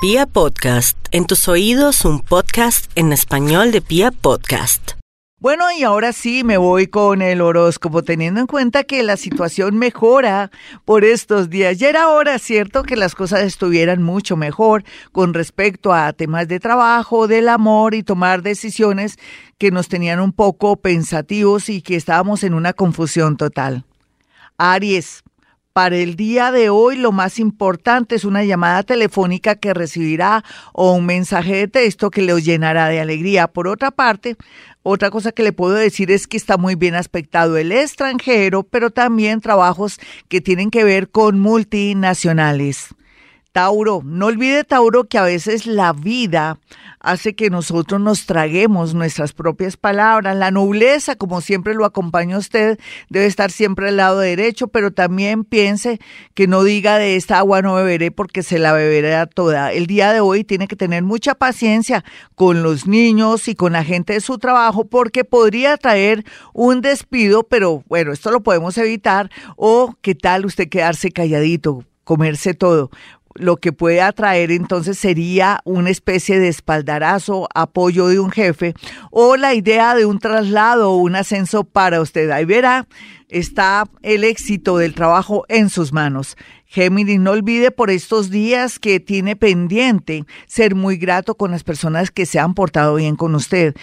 Pia Podcast, en tus oídos un podcast en español de Pia Podcast. Bueno, y ahora sí me voy con el horóscopo, teniendo en cuenta que la situación mejora por estos días. Ya era hora, ¿cierto?, que las cosas estuvieran mucho mejor con respecto a temas de trabajo, del amor y tomar decisiones que nos tenían un poco pensativos y que estábamos en una confusión total. Aries, para el día de hoy lo más importante es una llamada telefónica que recibirá o un mensaje de texto que le llenará de alegría. Por otra parte, otra cosa que le puedo decir es que está muy bien aspectado el extranjero, pero también trabajos que tienen que ver con multinacionales. Tauro, no olvide Tauro que a veces la vida hace que nosotros nos traguemos nuestras propias palabras. La nobleza, como siempre lo acompaña usted, debe estar siempre al lado derecho, pero también piense que no diga de esta agua no beberé porque se la beberá toda. El día de hoy tiene que tener mucha paciencia con los niños y con la gente de su trabajo porque podría traer un despido, pero bueno, esto lo podemos evitar. O qué tal usted quedarse calladito, comerse todo lo que puede atraer entonces sería una especie de espaldarazo, apoyo de un jefe o la idea de un traslado o un ascenso para usted. Ahí verá, está el éxito del trabajo en sus manos. Géminis, no olvide por estos días que tiene pendiente ser muy grato con las personas que se han portado bien con usted.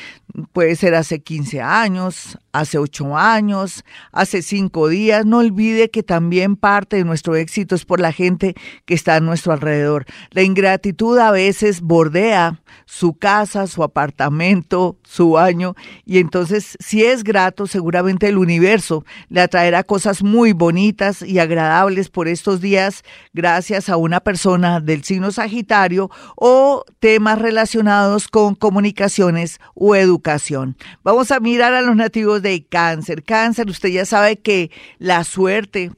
Puede ser hace 15 años, hace 8 años, hace 5 días. No olvide que también parte de nuestro éxito es por la gente que está a nuestro alrededor. La ingratitud a veces bordea su casa, su apartamento, su baño y entonces si es grato seguramente el universo le atraerá cosas muy bonitas y agradables por estos días gracias a una persona del signo Sagitario o temas relacionados con comunicaciones o educación. Vamos a mirar a los nativos de cáncer. Cáncer, usted ya sabe que la suerte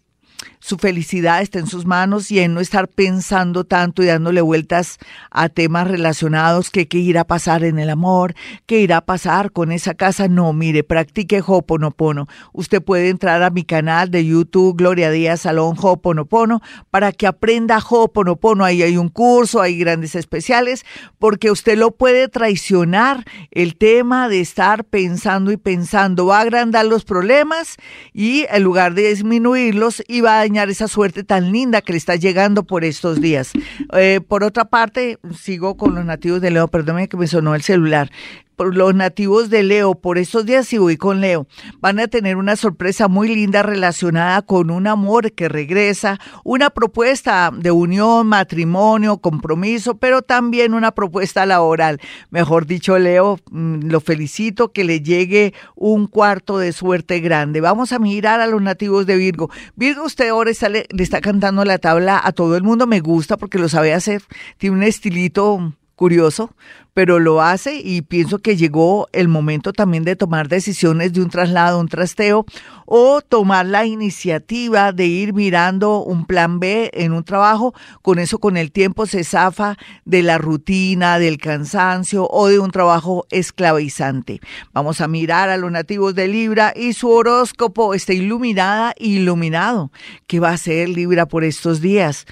su felicidad está en sus manos y en no estar pensando tanto y dándole vueltas a temas relacionados que qué irá a pasar en el amor, qué irá a pasar con esa casa. No, mire, practique Hoponopono. Usted puede entrar a mi canal de YouTube Gloria Díaz Salón Hoponopono para que aprenda Hoponopono. Ahí hay un curso, hay grandes especiales, porque usted lo puede traicionar el tema de estar pensando y pensando. Va a agrandar los problemas y en lugar de disminuirlos, iba a dañar esa suerte tan linda que le está llegando por estos días. Eh, por otra parte, sigo con los nativos de Leo, perdóneme que me sonó el celular por los nativos de Leo, por estos días si voy con Leo, van a tener una sorpresa muy linda relacionada con un amor que regresa, una propuesta de unión, matrimonio, compromiso, pero también una propuesta laboral. Mejor dicho, Leo, mm, lo felicito que le llegue un cuarto de suerte grande. Vamos a mirar a los nativos de Virgo. Virgo, usted ahora le está cantando la tabla a todo el mundo, me gusta porque lo sabe hacer, tiene un estilito curioso, pero lo hace y pienso que llegó el momento también de tomar decisiones de un traslado, un trasteo o tomar la iniciativa de ir mirando un plan B en un trabajo. Con eso con el tiempo se zafa de la rutina, del cansancio o de un trabajo esclavizante. Vamos a mirar a los nativos de Libra y su horóscopo está iluminada, iluminado. ¿Qué va a hacer Libra por estos días?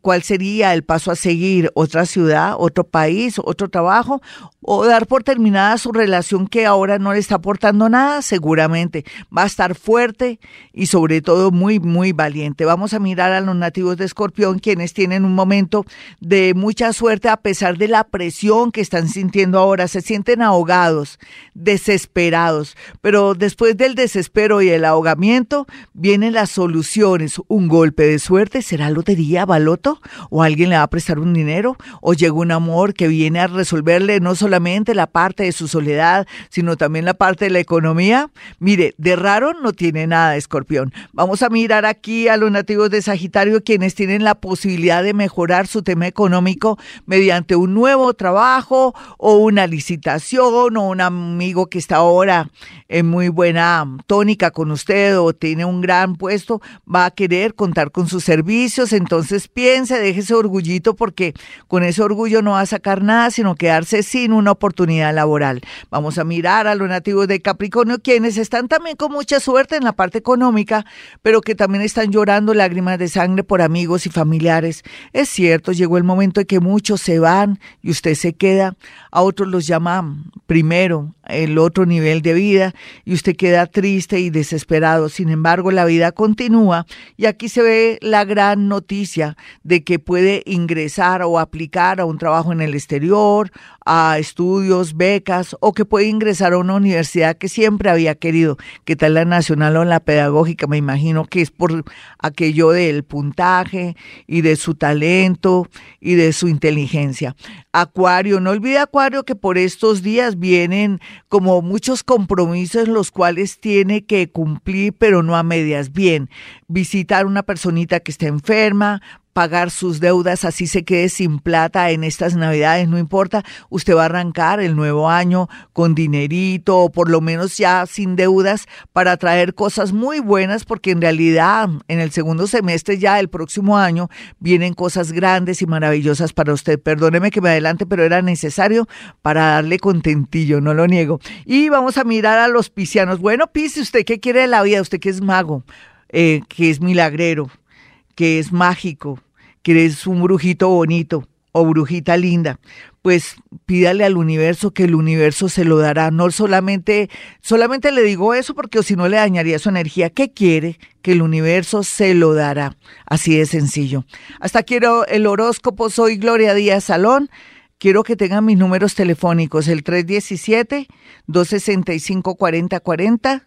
Cuál sería el paso a seguir, otra ciudad, otro país, otro trabajo, o dar por terminada su relación que ahora no le está aportando nada, seguramente va a estar fuerte y sobre todo muy, muy valiente. Vamos a mirar a los nativos de Escorpión, quienes tienen un momento de mucha suerte a pesar de la presión que están sintiendo ahora. Se sienten ahogados, desesperados, pero después del desespero y el ahogamiento vienen las soluciones. Un golpe de suerte, ¿será lotería, baloto? ¿O alguien le va a prestar un dinero? ¿O llega un amor que viene a resolverle no solamente la parte de su soledad, sino también la parte de la economía. Mire, de raro no tiene nada, escorpión. Vamos a mirar aquí a los nativos de Sagitario, quienes tienen la posibilidad de mejorar su tema económico mediante un nuevo trabajo o una licitación o un amigo que está ahora en muy buena tónica con usted o tiene un gran puesto, va a querer contar con sus servicios. Entonces, Entonces piense, deje ese orgullito porque con ese orgullo no va a sacar nada, sino quedarse sin una oportunidad laboral. Vamos a mirar a los nativos de Capricornio, quienes están también con mucha suerte en la parte económica, pero que también están llorando lágrimas de sangre por amigos y familiares. Es cierto, llegó el momento en que muchos se van y usted se queda. A otros los llaman primero el otro nivel de vida y usted queda triste y desesperado. Sin embargo, la vida continúa y aquí se ve la gran noticia de que puede ingresar o aplicar a un trabajo en el exterior, a estudios, becas o que puede ingresar a una universidad que siempre había querido, que tal la nacional o la pedagógica, me imagino que es por aquello del puntaje y de su talento y de su inteligencia. Acuario, no olvide Acuario que por estos días vienen como muchos compromisos los cuales tiene que cumplir, pero no a medias. Bien, visitar una personita que está enferma, pagar sus deudas, así se quede sin plata en estas navidades, no importa, usted va a arrancar el nuevo año con dinerito o por lo menos ya sin deudas para traer cosas muy buenas porque en realidad en el segundo semestre ya del próximo año vienen cosas grandes y maravillosas para usted. Perdóneme que me adelante, pero era necesario para darle contentillo, no lo niego. Y vamos a mirar a los piscianos. Bueno, Pise, ¿usted qué quiere de la vida? Usted que es mago, eh, que es milagrero, que es mágico, que es un brujito bonito o brujita linda, pues pídale al universo que el universo se lo dará. No solamente, solamente le digo eso porque si no le dañaría su energía. ¿Qué quiere? Que el universo se lo dará. Así de sencillo. Hasta quiero el horóscopo. Soy Gloria Díaz Salón. Quiero que tengan mis números telefónicos, el 317-265-4040